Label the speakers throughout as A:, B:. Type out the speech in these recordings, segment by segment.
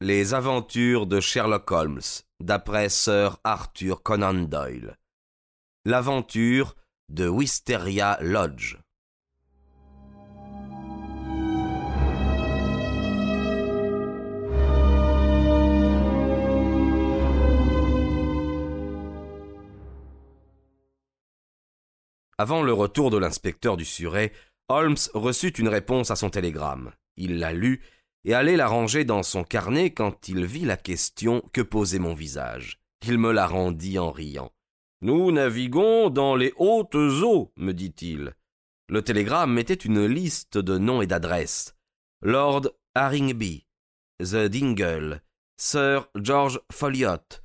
A: Les aventures de Sherlock Holmes, d'après Sir Arthur Conan Doyle. L'aventure de Wisteria Lodge. Avant le retour de l'inspecteur du Surrey, Holmes reçut une réponse à son télégramme. Il la lut et allait la ranger dans son carnet quand il vit la question que posait mon visage. Il me la rendit en riant. Nous naviguons dans les hautes eaux, me dit-il. Le télégramme mettait une liste de noms et d'adresses. Lord Haringby, The Dingle, Sir George Folliot,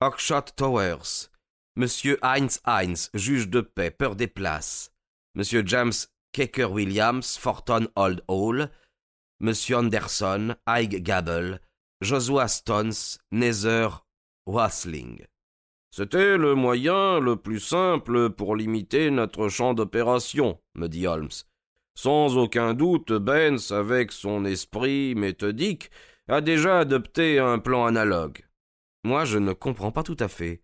A: Oxshott Towers, Monsieur Heinz Heinz, juge de paix, peur des places, Monsieur James Kecker Williams, Forton Old Hall, Monsieur Anderson, Ike Gable, Joshua Stones, Nether Wasling. C'était le moyen le plus simple pour limiter notre champ d'opération, me dit Holmes. Sans aucun doute, Benz, avec son esprit méthodique, a déjà adopté un plan analogue. Moi, je ne comprends pas tout à fait.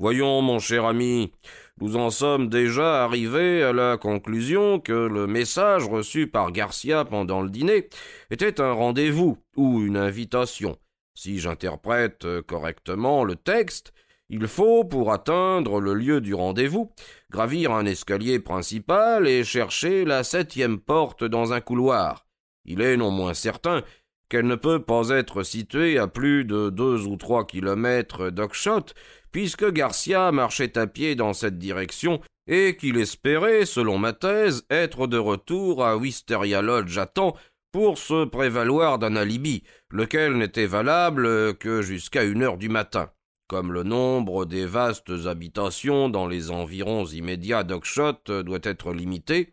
A: Voyons, mon cher ami, nous en sommes déjà arrivés à la conclusion que le message reçu par Garcia pendant le dîner était un rendez-vous ou une invitation. Si j'interprète correctement le texte, il faut, pour atteindre le lieu du rendez-vous, gravir un escalier principal et chercher la septième porte dans un couloir. Il est non moins certain qu'elle ne peut pas être située à plus de deux ou trois kilomètres d'Oxshott, puisque Garcia marchait à pied dans cette direction et qu'il espérait, selon ma thèse, être de retour à Wisteria Lodge à temps pour se prévaloir d'un alibi, lequel n'était valable que jusqu'à une heure du matin. Comme le nombre des vastes habitations dans les environs immédiats d'Oxshott doit être limité,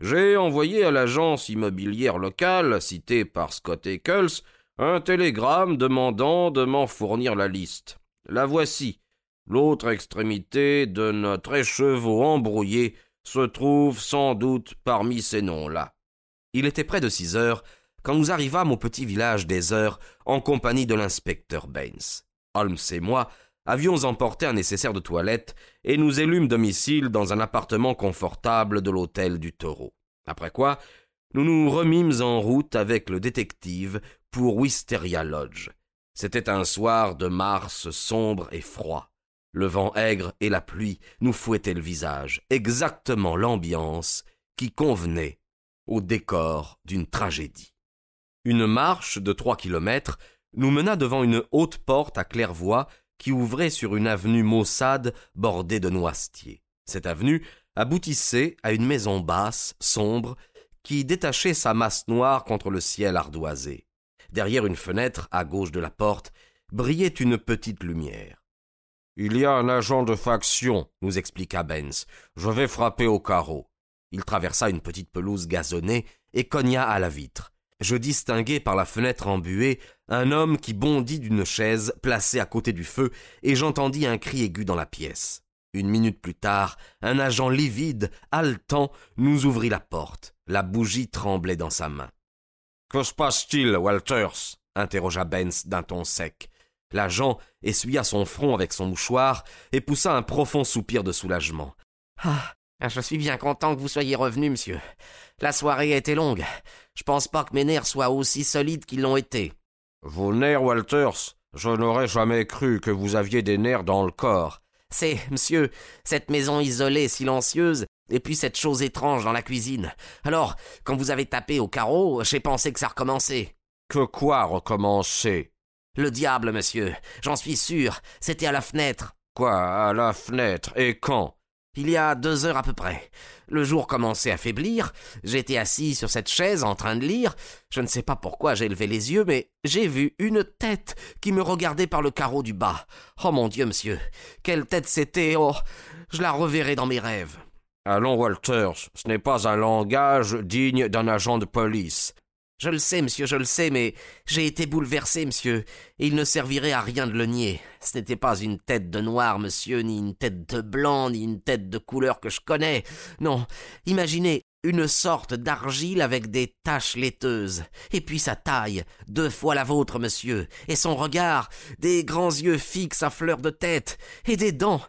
A: j'ai envoyé à l'agence immobilière locale, citée par Scott Eccles, un télégramme demandant de m'en fournir la liste. La voici. L'autre extrémité de notre écheveau embrouillé se trouve sans doute parmi ces noms-là. Il était près de six heures quand nous arrivâmes au petit village des Heures en compagnie de l'inspecteur Baines. Holmes et moi avions emporté un nécessaire de toilette et nous élûmes domicile dans un appartement confortable de l'hôtel du Taureau. Après quoi, nous nous remîmes en route avec le détective pour Wisteria Lodge. C'était un soir de mars sombre et froid. Le vent aigre et la pluie nous fouettaient le visage, exactement l'ambiance qui convenait au décor d'une tragédie. Une marche de trois kilomètres nous mena devant une haute porte à claire-voie qui ouvrait sur une avenue maussade bordée de noisetiers. Cette avenue aboutissait à une maison basse, sombre, qui détachait sa masse noire contre le ciel ardoisé. Derrière une fenêtre, à gauche de la porte, brillait une petite lumière. Il y a un agent de faction, nous expliqua Benz. Je vais frapper au carreau. Il traversa une petite pelouse gazonnée et cogna à la vitre. Je distinguai par la fenêtre embuée un homme qui bondit d'une chaise placée à côté du feu, et j'entendis un cri aigu dans la pièce. Une minute plus tard, un agent livide, haletant, nous ouvrit la porte. La bougie tremblait dans sa main. Que se passe-t-il, Walters? interrogea Benz d'un ton sec. L'agent essuya son front avec son mouchoir et poussa un profond soupir de soulagement.
B: Ah, je suis bien content que vous soyez revenu, monsieur. La soirée a été longue. Je pense pas que mes nerfs soient aussi solides qu'ils l'ont été.
A: Vos nerfs, Walters Je n'aurais jamais cru que vous aviez des nerfs dans le corps.
B: C'est, monsieur, cette maison isolée, silencieuse, et puis cette chose étrange dans la cuisine. Alors, quand vous avez tapé au carreau, j'ai pensé que ça recommençait.
A: Que quoi recommencer?
B: Le diable, monsieur, j'en suis sûr, c'était à la fenêtre.
A: Quoi, à la fenêtre? Et quand?
B: Il y a deux heures à peu près. Le jour commençait à faiblir, j'étais assis sur cette chaise en train de lire, je ne sais pas pourquoi j'ai levé les yeux, mais j'ai vu une tête qui me regardait par le carreau du bas. Oh mon Dieu, monsieur, quelle tête c'était? Oh, je la reverrai dans mes rêves.
A: Allons, Walters, ce n'est pas un langage digne d'un agent de police.
B: Je le sais, monsieur, je le sais, mais j'ai été bouleversé, monsieur, et il ne servirait à rien de le nier. Ce n'était pas une tête de noir, monsieur, ni une tête de blanc, ni une tête de couleur que je connais. Non, imaginez, une sorte d'argile avec des taches laiteuses, et puis sa taille, deux fois la vôtre, monsieur, et son regard, des grands yeux fixes à fleur de tête, et des dents,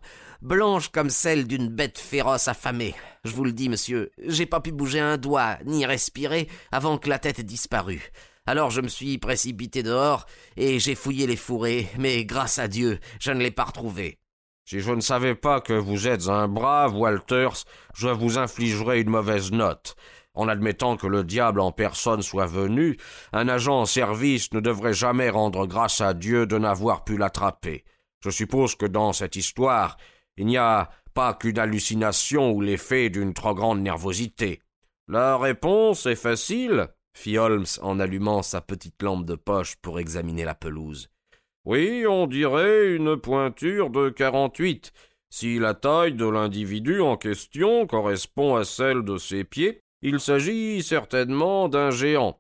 B: blanches comme celles d'une bête féroce affamée. Je vous le dis, monsieur, j'ai pas pu bouger un doigt, ni respirer, avant que la tête disparût. Alors je me suis précipité dehors, et j'ai fouillé les fourrés, mais grâce à Dieu, je ne l'ai pas retrouvé.
C: Si je ne savais pas que vous êtes un brave, Walters, je vous infligerais une mauvaise note. En admettant que le diable en personne soit venu, un agent en service ne devrait jamais rendre grâce à Dieu de n'avoir pu l'attraper. Je suppose que dans cette histoire, il n'y a pas qu'une hallucination ou l'effet d'une trop grande nervosité. La réponse est facile, fit Holmes en allumant sa petite lampe de poche pour examiner la pelouse. Oui, on dirait une pointure de quarante-huit. Si la taille de l'individu en question correspond à celle de ses pieds, il s'agit certainement d'un géant.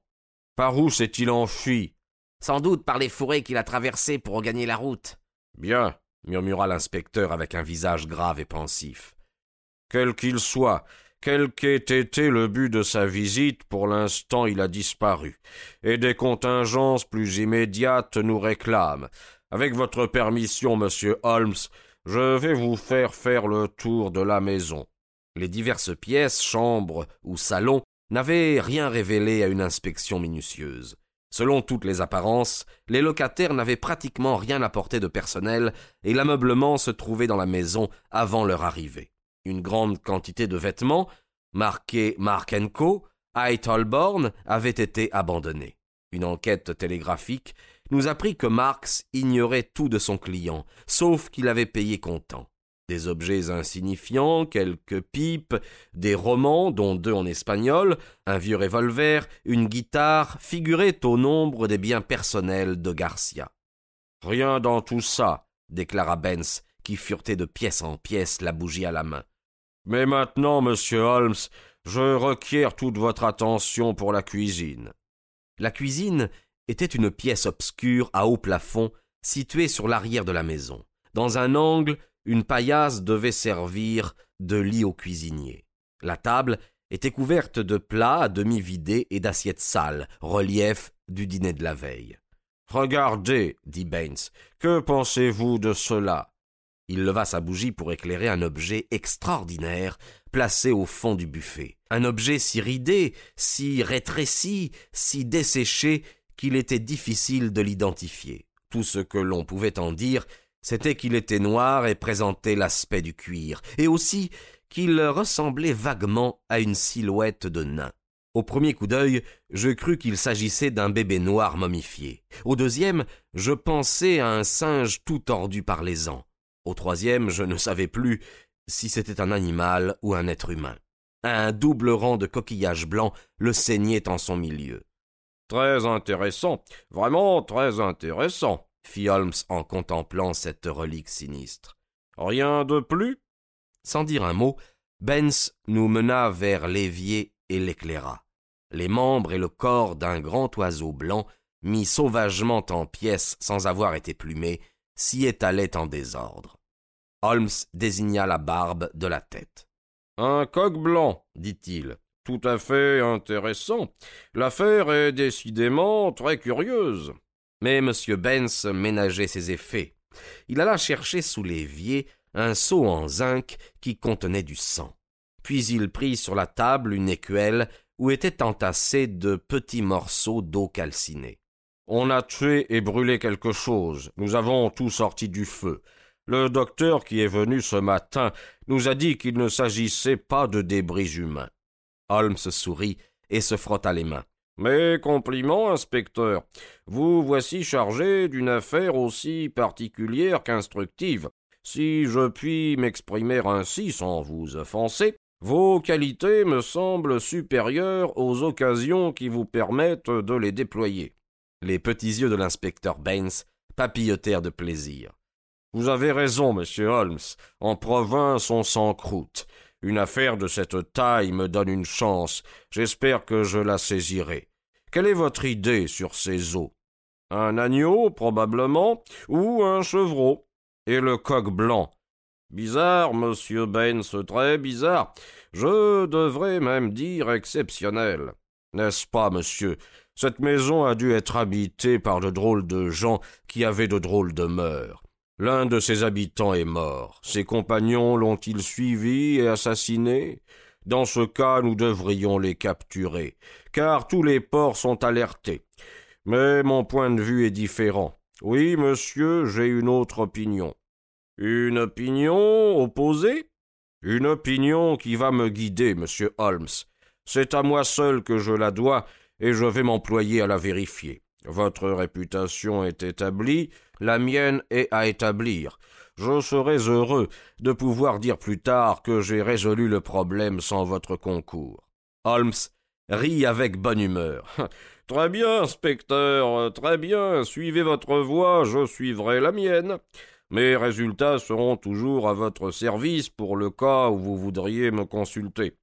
C: Par où s'est-il enfui?
B: Sans doute par les fourrés qu'il a traversés pour regagner la route.
C: Bien, murmura l'inspecteur avec un visage grave et pensif. Quel qu'il soit, quel qu'ait été le but de sa visite, pour l'instant il a disparu, et des contingences plus immédiates nous réclament. Avec votre permission, monsieur Holmes, je vais vous faire faire le tour de la maison.
A: Les diverses pièces, chambres ou salons n'avaient rien révélé à une inspection minutieuse. Selon toutes les apparences, les locataires n'avaient pratiquement rien apporté de personnel et l'ameublement se trouvait dans la maison avant leur arrivée. Une grande quantité de vêtements, marqués Mark Co., Hyde Holborn, avaient été abandonnés. Une enquête télégraphique nous apprit que Marx ignorait tout de son client, sauf qu'il avait payé comptant. Des objets insignifiants, quelques pipes, des romans, dont deux en espagnol, un vieux revolver, une guitare, figuraient au nombre des biens personnels de Garcia.
C: Rien dans tout ça, déclara Benz, qui furetait de pièce en pièce, la bougie à la main. Mais maintenant, monsieur Holmes, je requiers toute votre attention pour la cuisine.
A: La cuisine était une pièce obscure à haut plafond située sur l'arrière de la maison. Dans un angle, une paillasse devait servir de lit au cuisinier. La table était couverte de plats à demi vidés et d'assiettes sales, relief du dîner de la veille.
C: Regardez, dit Baines, que pensez-vous de cela?
A: Il leva sa bougie pour éclairer un objet extraordinaire placé au fond du buffet. Un objet si ridé, si rétréci, si desséché qu'il était difficile de l'identifier. Tout ce que l'on pouvait en dire, c'était qu'il était noir et présentait l'aspect du cuir, et aussi qu'il ressemblait vaguement à une silhouette de nain. Au premier coup d'œil, je crus qu'il s'agissait d'un bébé noir momifié. Au deuxième, je pensais à un singe tout tordu par les ans. Au troisième, je ne savais plus si c'était un animal ou un être humain. Un double rang de coquillages blancs le saignait en son milieu.
C: Très intéressant, vraiment très intéressant, fit Holmes en contemplant cette relique sinistre. Rien de plus?
A: Sans dire un mot, Benz nous mena vers l'évier et l'éclaira. Les membres et le corps d'un grand oiseau blanc, mis sauvagement en pièces sans avoir été plumé, s'y étalait en désordre. Holmes désigna la barbe de la tête.
C: Un coq blanc, dit-il. Tout à fait intéressant. L'affaire est décidément très curieuse.
A: Mais M. Benz ménageait ses effets. Il alla chercher sous l'évier un seau en zinc qui contenait du sang. Puis il prit sur la table une écuelle où étaient entassés de petits morceaux d'eau calcinée.
C: On a tué et brûlé quelque chose. Nous avons tout sorti du feu. Le docteur qui est venu ce matin nous a dit qu'il ne s'agissait pas de débris humains.
A: Holmes sourit et se frotta les mains.
C: Mes compliments, inspecteur. Vous voici chargé d'une affaire aussi particulière qu'instructive. Si je puis m'exprimer ainsi sans vous offenser, vos qualités me semblent supérieures aux occasions qui vous permettent de les déployer.
A: Les petits yeux de l'inspecteur Baines papillotèrent de plaisir.
C: Vous avez raison, monsieur Holmes. En province, on s'encroute. Une affaire de cette taille me donne une chance. J'espère que je la saisirai. Quelle est votre idée sur ces eaux Un agneau, probablement, ou un chevreau? Et le coq blanc? Bizarre, monsieur Baines, très bizarre. Je devrais même dire exceptionnel. N'est-ce pas, monsieur? Cette maison a dû être habitée par de drôles de gens qui avaient de drôles de. L'un de ses habitants est mort. Ses compagnons l'ont-ils suivi et assassiné? Dans ce cas, nous devrions les capturer, car tous les ports sont alertés. Mais mon point de vue est différent. Oui, monsieur, j'ai une autre opinion. Une opinion opposée? Une opinion qui va me guider, monsieur Holmes. C'est à moi seul que je la dois, et je vais m'employer à la vérifier. Votre réputation est établie, la mienne est à établir. Je serais heureux de pouvoir dire plus tard que j'ai résolu le problème sans votre concours.
A: Holmes rit avec bonne humeur.
C: Très bien, inspecteur, très bien. Suivez votre voie, je suivrai la mienne. Mes résultats seront toujours à votre service pour le cas où vous voudriez me consulter.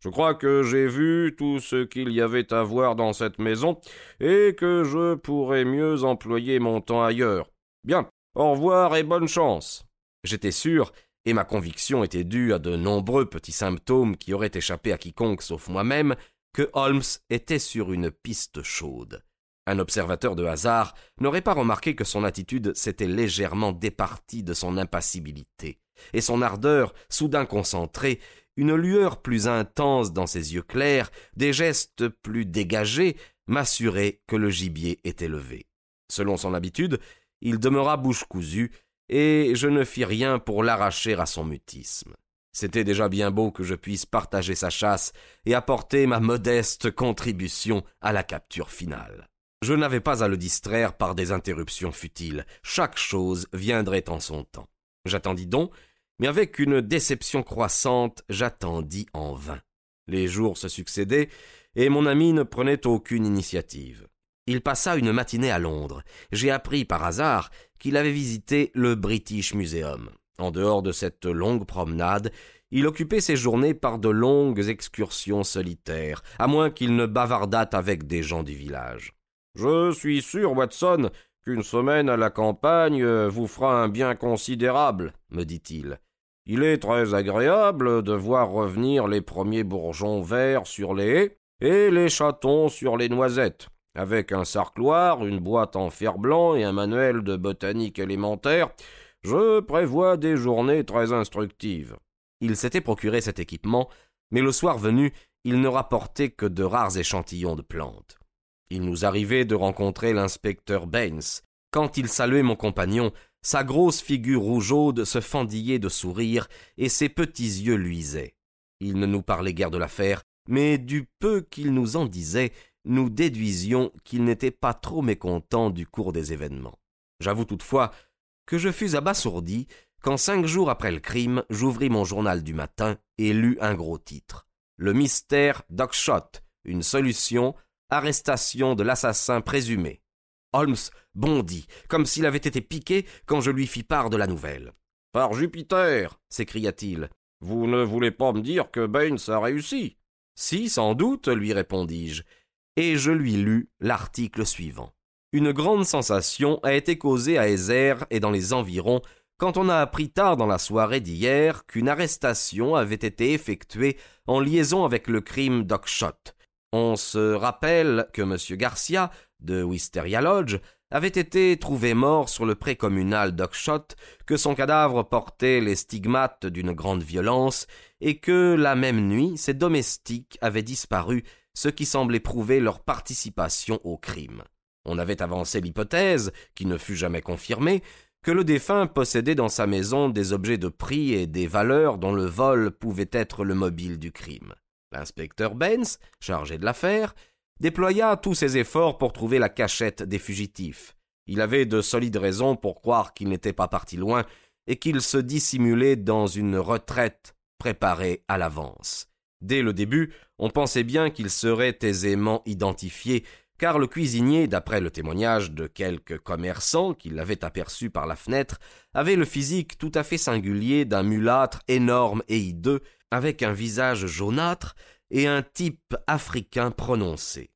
C: Je crois que j'ai vu tout ce qu'il y avait à voir dans cette maison, et que je pourrais mieux employer mon temps ailleurs. Bien, au revoir et bonne chance.
A: J'étais sûr, et ma conviction était due à de nombreux petits symptômes qui auraient échappé à quiconque sauf moi-même, que Holmes était sur une piste chaude. Un observateur de hasard n'aurait pas remarqué que son attitude s'était légèrement départie de son impassibilité, et son ardeur, soudain concentrée, une lueur plus intense dans ses yeux clairs, des gestes plus dégagés, m'assuraient que le gibier était levé. Selon son habitude, il demeura bouche cousue, et je ne fis rien pour l'arracher à son mutisme. C'était déjà bien beau que je puisse partager sa chasse et apporter ma modeste contribution à la capture finale. Je n'avais pas à le distraire par des interruptions futiles. Chaque chose viendrait en son temps. J'attendis donc, mais avec une déception croissante, j'attendis en vain. Les jours se succédaient, et mon ami ne prenait aucune initiative. Il passa une matinée à Londres. J'ai appris par hasard qu'il avait visité le British Museum. En dehors de cette longue promenade, il occupait ses journées par de longues excursions solitaires, à moins qu'il ne bavardât avec des gens du village.
C: Je suis sûr, Watson, qu'une semaine à la campagne vous fera un bien considérable, me dit-il. Il est très agréable de voir revenir les premiers bourgeons verts sur les haies et les chatons sur les noisettes. Avec un sarcloir, une boîte en fer blanc et un manuel de botanique élémentaire, je prévois des journées très instructives.
A: Il s'était procuré cet équipement, mais le soir venu, il ne rapportait que de rares échantillons de plantes. Il nous arrivait de rencontrer l'inspecteur Baines. Quand il saluait mon compagnon, sa grosse figure rougeaude se fendillait de sourire, et ses petits yeux luisaient. Il ne nous parlait guère de l'affaire, mais du peu qu'il nous en disait, nous déduisions qu'il n'était pas trop mécontent du cours des événements. J'avoue toutefois que je fus abasourdi quand cinq jours après le crime, j'ouvris mon journal du matin et lus un gros titre. Le mystère d'Oxshot, une solution, arrestation de l'assassin présumé. Holmes bondit, comme s'il avait été piqué quand je lui fis part de la nouvelle.
C: Par Jupiter s'écria-t-il. Vous ne voulez pas me dire que Baines a réussi?
A: Si, sans doute, lui répondis-je, et je lui lus l'article suivant. Une grande sensation a été causée à Ezer et dans les environs quand on a appris tard dans la soirée d'hier qu'une arrestation avait été effectuée en liaison avec le crime d'Oxshott. On se rappelle que M. Garcia, de Wisteria Lodge, avait été trouvé mort sur le pré communal d'Oxshott, que son cadavre portait les stigmates d'une grande violence, et que la même nuit ses domestiques avaient disparu, ce qui semblait prouver leur participation au crime. On avait avancé l'hypothèse, qui ne fut jamais confirmée, que le défunt possédait dans sa maison des objets de prix et des valeurs dont le vol pouvait être le mobile du crime. L'inspecteur Benz, chargé de l'affaire, déploya tous ses efforts pour trouver la cachette des fugitifs. Il avait de solides raisons pour croire qu'il n'était pas parti loin et qu'il se dissimulait dans une retraite préparée à l'avance. Dès le début, on pensait bien qu'il serait aisément identifié, car le cuisinier, d'après le témoignage de quelques commerçants qui l'avaient aperçu par la fenêtre, avait le physique tout à fait singulier d'un mulâtre énorme et hideux, avec un visage jaunâtre et un type africain prononcé.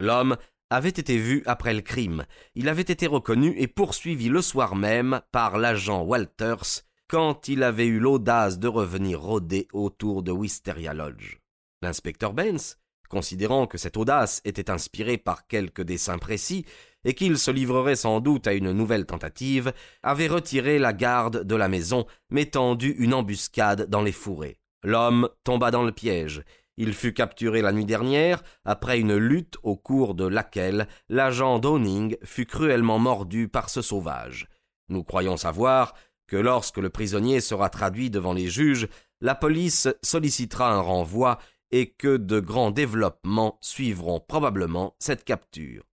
A: L'homme avait été vu après le crime, il avait été reconnu et poursuivi le soir même par l'agent Walters, quand il avait eu l'audace de revenir rôder autour de Wisteria Lodge. L'inspecteur Benz, considérant que cette audace était inspirée par quelque dessein précis et qu'il se livrerait sans doute à une nouvelle tentative, avait retiré la garde de la maison, mais tendu une embuscade dans les fourrés. L'homme tomba dans le piège. Il fut capturé la nuit dernière, après une lutte au cours de laquelle l'agent Downing fut cruellement mordu par ce sauvage. Nous croyons savoir que lorsque le prisonnier sera traduit devant les juges, la police sollicitera un renvoi et que de grands développements suivront probablement cette capture.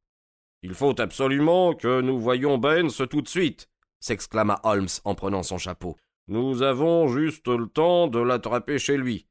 C: Il faut absolument que nous voyions Benz tout de suite, s'exclama Holmes en prenant son chapeau. Nous avons juste le temps de l'attraper chez lui.